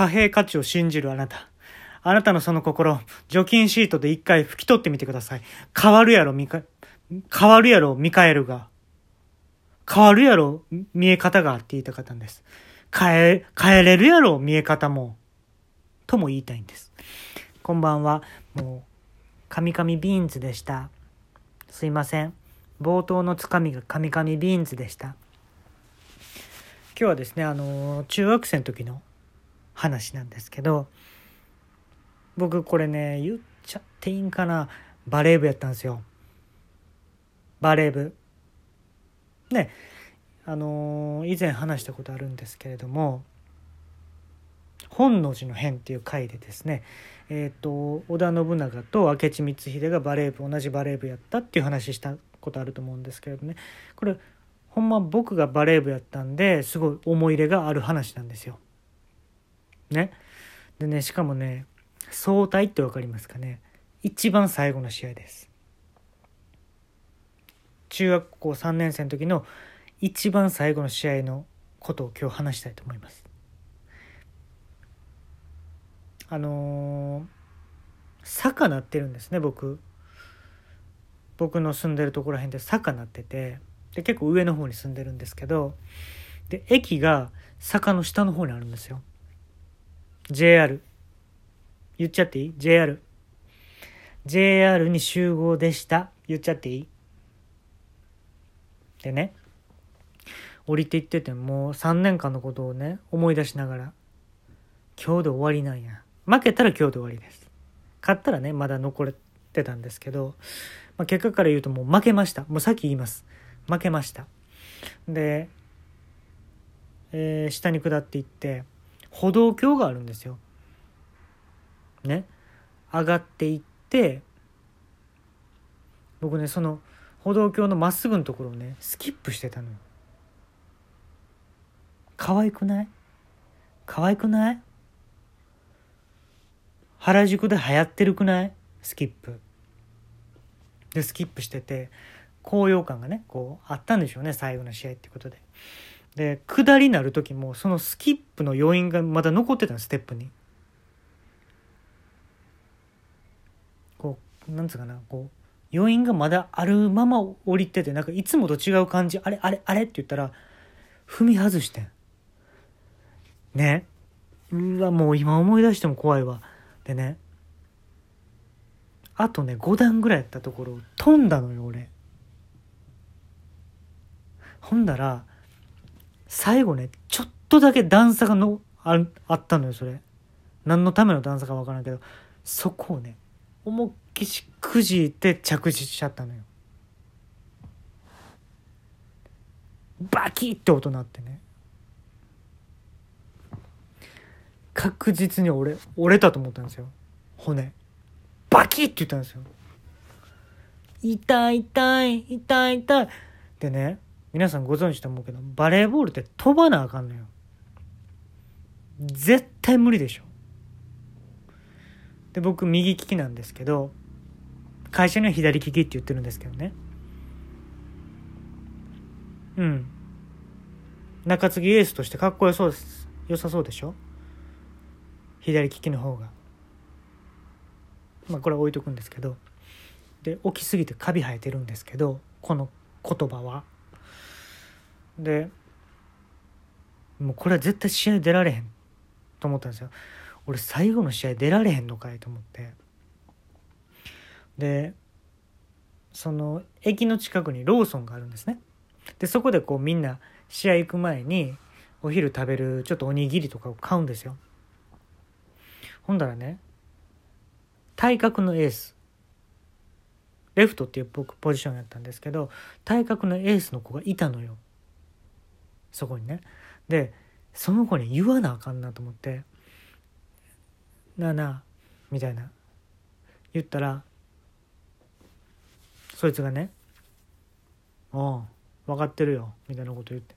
貨幣価値を信じるあなた。あなたのその心、除菌シートで一回拭き取ってみてください。変わるやろ、みか、変わるやろ、ミカエルが。変わるやろ、見え方がって言いたかったんです。変え、変えれるやろ、見え方も。とも言いたいんです。こんばんは。もう、カミカミビーンズでした。すいません。冒頭のつかみがカミカミビーンズでした。今日はですね、あの、中学生の時の話なんですけど、僕これね、言っちゃっていいんかな。バレー部やったんですよ。バレー部。ね、あの以前話したことあるんですけれども、本能寺の変っていう回でですね、えーと、織田信長と明智光秀がバレー部同じバレー部やったっていう話したことあると思うんですけれどねこれほんま僕がバレー部やったんですごい思い入れがある話なんですよ。ね。でねしかもね相対って分かりますかね一番最後の試合です。中学校3年生の時の一番最後の試合のことを今日話したいと思います。あのー、坂なってるんですね僕僕の住んでるところら辺で坂なっててで結構上の方に住んでるんですけどで駅が坂の下の方にあるんですよ JR 言っちゃっていい ?JR JR に集合でした言っちゃっていい？でね降りていっててもう3年間のことをね思い出しながら今日で終わりなんや負けたら今日で終わりです。勝ったらね、まだ残れてたんですけど、まあ、結果から言うともう負けました。もうさっき言います。負けました。で、えー、下に下っていって、歩道橋があるんですよ。ね？上がっていって、僕ね、その歩道橋のまっすぐのところをね、スキップしてたのよ。可愛くない？可愛くない？原宿で流行ってるくない？スキップ。で、スキップしてて、高揚感がね、こう、あったんでしょうね、最後の試合ってことで。で、下りなる時も、そのスキップの余韻がまだ残ってたの、ステップに。こう、なんつうかな、こう、余韻がまだあるまま降りてて、なんかいつもと違う感じ、あれ、あれ、あれって言ったら、踏み外してん。ね。うわ、もう今思い出しても怖いわ。でねあとね5段ぐらいやったところ飛んだのよ俺ほんだら最後ねちょっとだけ段差がのああったのよそれ。何のための段差か分からんけど。そこをね思いっきしくじいて着地しちゃったのよ。バキッて音鳴ってね。確実に折れ折れたと思ったんですよ。骨。バキッて言ったんですよ。痛い痛い痛い痛い。でね皆さんご存知と思うけどバレーボールって飛ばなあかんのよ。絶対無理でしょ。で僕右利きなんですけど会社には左利きって言ってるんですけどね。うん。中継ぎエースとしてかっこよそうです。良さそうでしょ。左利きの方が。まあこれは置いとくんですけど。で起きすぎてカビ生えてるんですけどこの言葉は。でもうこれは絶対試合出られへんと思ったんですよ。俺最後の試合出られへんのかいと思って。でその駅の近くにローソンがあるんですね。でそこでこうみんな試合行く前にお昼食べるちょっとおにぎりとかを買うんですよ。ほんだらね体格のエースレフトっていう僕ポジションやったんですけど体格のエースの子がいたのよ。そこにね。でその子に言わなあかんなと思って「なあなあ」みたいな。言ったらそいつがね「おう分かってるよ」みたいなこと言って。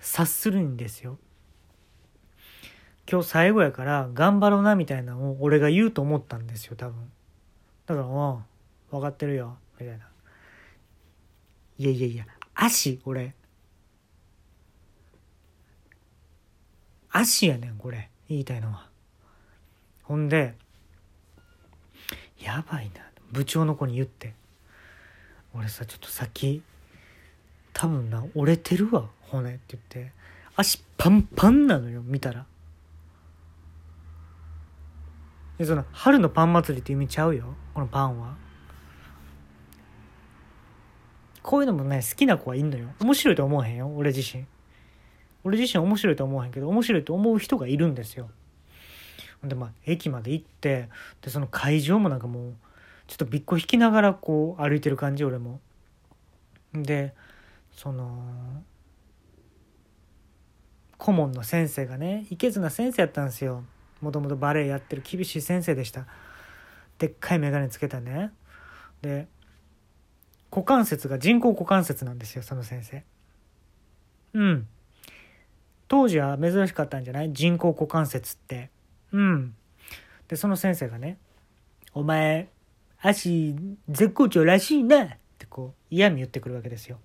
察するんですよ。今日最後やから頑張ろうなみたいなのを俺が言うと思ったんですよ多分。だから「うん分かってるよ」みたいな「いやいやいや足俺足やねんこれ。言いたいのは。ほんでやばいな。部長の子に言って。俺さちょっと先多分な折れてるわ骨って言って。足パンパンなのよ見たら。でその春のパン祭りって意味ちゃうよこのパンは。こういうのもね好きな子はいんのよ。面白いと思わへんよ。俺自身。俺自身面白いと思わへんけど面白いと思う人がいるんですよ。でまあ駅まで行ってでその会場もなんかもうちょっとびっこ引きながらこう歩いてる感じ俺も。でその顧問の先生がね池綱先生やったんですよ。もともとバレエやってる厳しい先生でした。でっかい眼鏡つけたね。で股関節が人工股関節なんですよその先生。うん。当時は珍しかったんじゃない？人工股関節って。うん。でその先生がね「お前足絶好調らしいな」ってこう嫌味言ってくるわけですよ。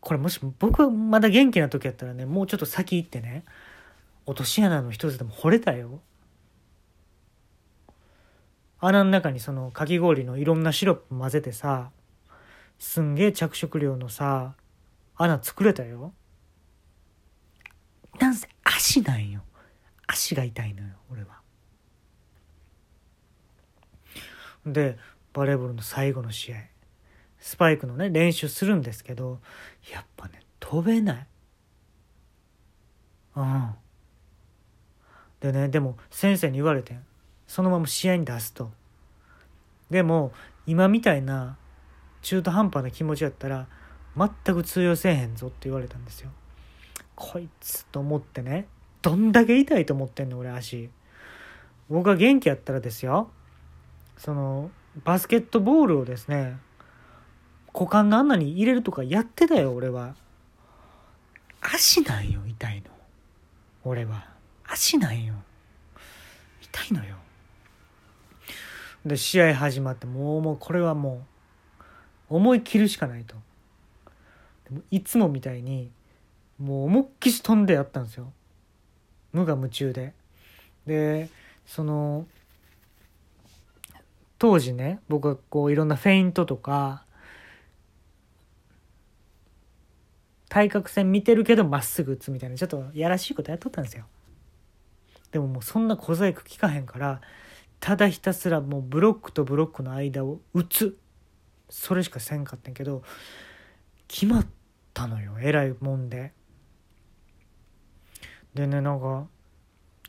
これもし僕まだ元気な時やったらねもうちょっと先行ってね落とし穴の一つでも掘れたよ。穴の中にそのかき氷のいろんなシロップ混ぜてさすんげえ着色料のさ穴作れたよ。なんせ足なんよ。足が痛いのよ俺は。でバレーボールの最後の試合。スパイクのね練習するんですけどやっぱね飛べない。うん。でねでも先生に言われてんそのまま試合に出すと。でも今みたいな中途半端な気持ちやったら全く通用せえへんぞって言われたんですよ。こいつと思ってねどんだけ痛いと思ってんの俺足。僕が元気やったらですよそのバスケットボールをですね股間の穴に入れるとかやってたよ俺は。足なんよ痛いの。俺は。足なんよ。痛いのよ。で試合始まってもうもうこれはもう思い切るしかないと。でもいつもみたいにもう思いっきし飛んでやったんですよ。無我夢中で。でその当時ね僕はこういろんなフェイントとか対角線見てるけどまっすぐ打つみたいなちょっとやらしいことやっとったんですよ。でももうそんな小細工聞かへんからただひたすらもうブロックとブロックの間を打つ。それしかせんかったんけど決まったのよえらいもんで。でねなんか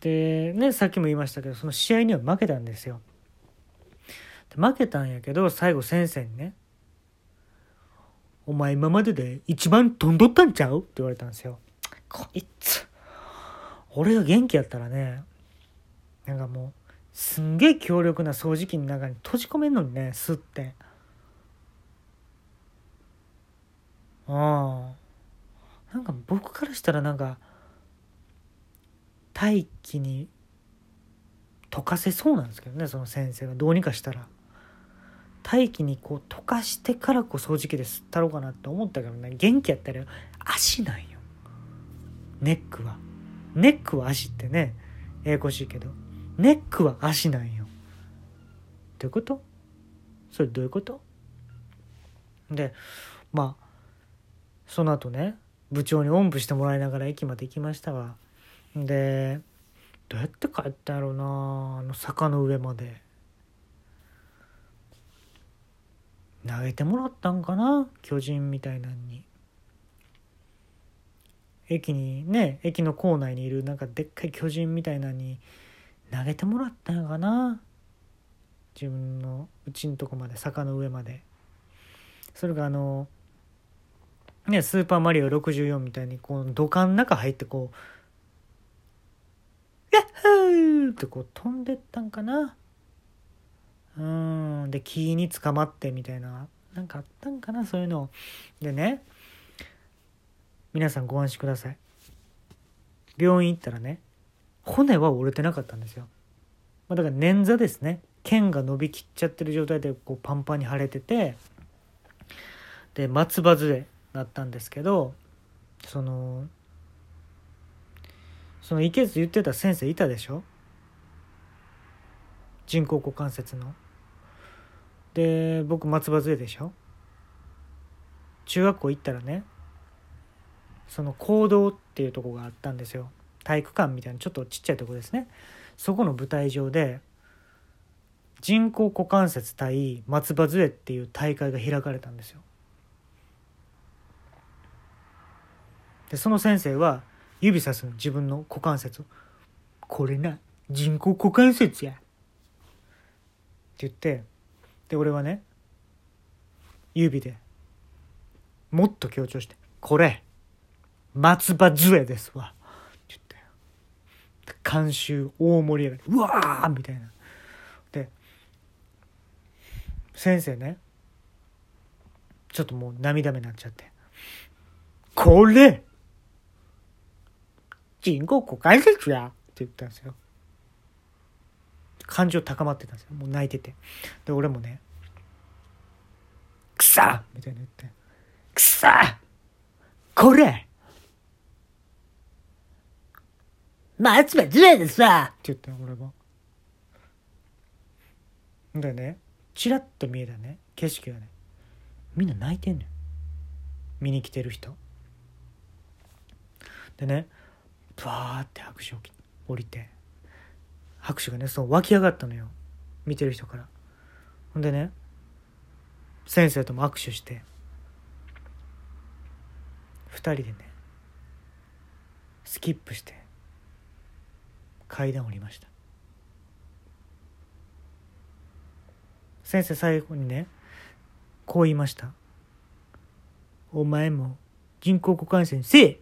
でねさっきも言いましたけどその試合には負けたんですよ。で負けたんやけど最後先生にね「お前今までで一番飛んどったんちゃう?」って言われたんですよ。こいつ。俺が元気やったらねなんかもうすんげえ強力な掃除機の中に閉じ込めんのにね吸って。ああ。なんか僕からしたらなんか大気に溶かせそうなんですけどねその先生が。どうにかしたら。大気にこう溶かしてからこう掃除機で吸ったろうかなって思ったけどね元気やったら足なんよ。ネックは。ネックは足ってねややこしいけど。ネックは足なんよ。どういうこと？それどういうこと？でまあその後ね部長におんぶしてもらいながら駅まで行きましたわ。でどうやって帰ったんやろうなあの坂の上まで。投げてもらったんかな巨人みたいなんに。駅にね駅の構内にいるなんかでっかい巨人みたいなのに投げてもらったんかな。自分のうちんとこまで坂の上まで。それがあのねスーパーマリオ64みたいにこう土管の中入ってこう「ヤッホー!」ってこう飛んでったんかな。うんで木に捕まってみたいななんかあったんかなそういうの。でね皆さんご安心ください。病院行ったらね骨は折れてなかったんですよ、まあ、だから捻挫ですね。腱が伸びきっちゃってる状態でこうパンパンに腫れててで松葉杖だったんですけどそのそのいけず言ってた先生いたでしょ？人工股関節の。で僕松葉杖でしょ？中学校行ったらねその行動っていうとこがあったんですよ。体育館みたいなちょっとちっちゃいとこですね。そこの舞台上で人工股関節対松葉杖っていう大会が開かれたんですよ。でその先生は指さすの自分の股関節を「これな人工股関節や」って言ってで俺はね指でもっと強調して「これ松葉杖ですわ」って観衆大盛り上がり「うわー!」みたいなで先生ねちょっともう涙目になっちゃって「これ人工股関節や!」って言ったんですよ感情高まってたんですよもう泣いててで俺もね「くさ!」みたいな言って「くさこれ松葉杖です!」って言ったよ俺がでねチラッと見えたね景色がね。みんな泣いてんのよ。見に来てる人。でねバーって拍手を降りて。拍手がねそう湧き上がったのよ。見てる人から。ほんでね先生とも握手して。2人でねスキップして。階段降りました先生最後にねこう言いました「お前も人工股関節にせえ!」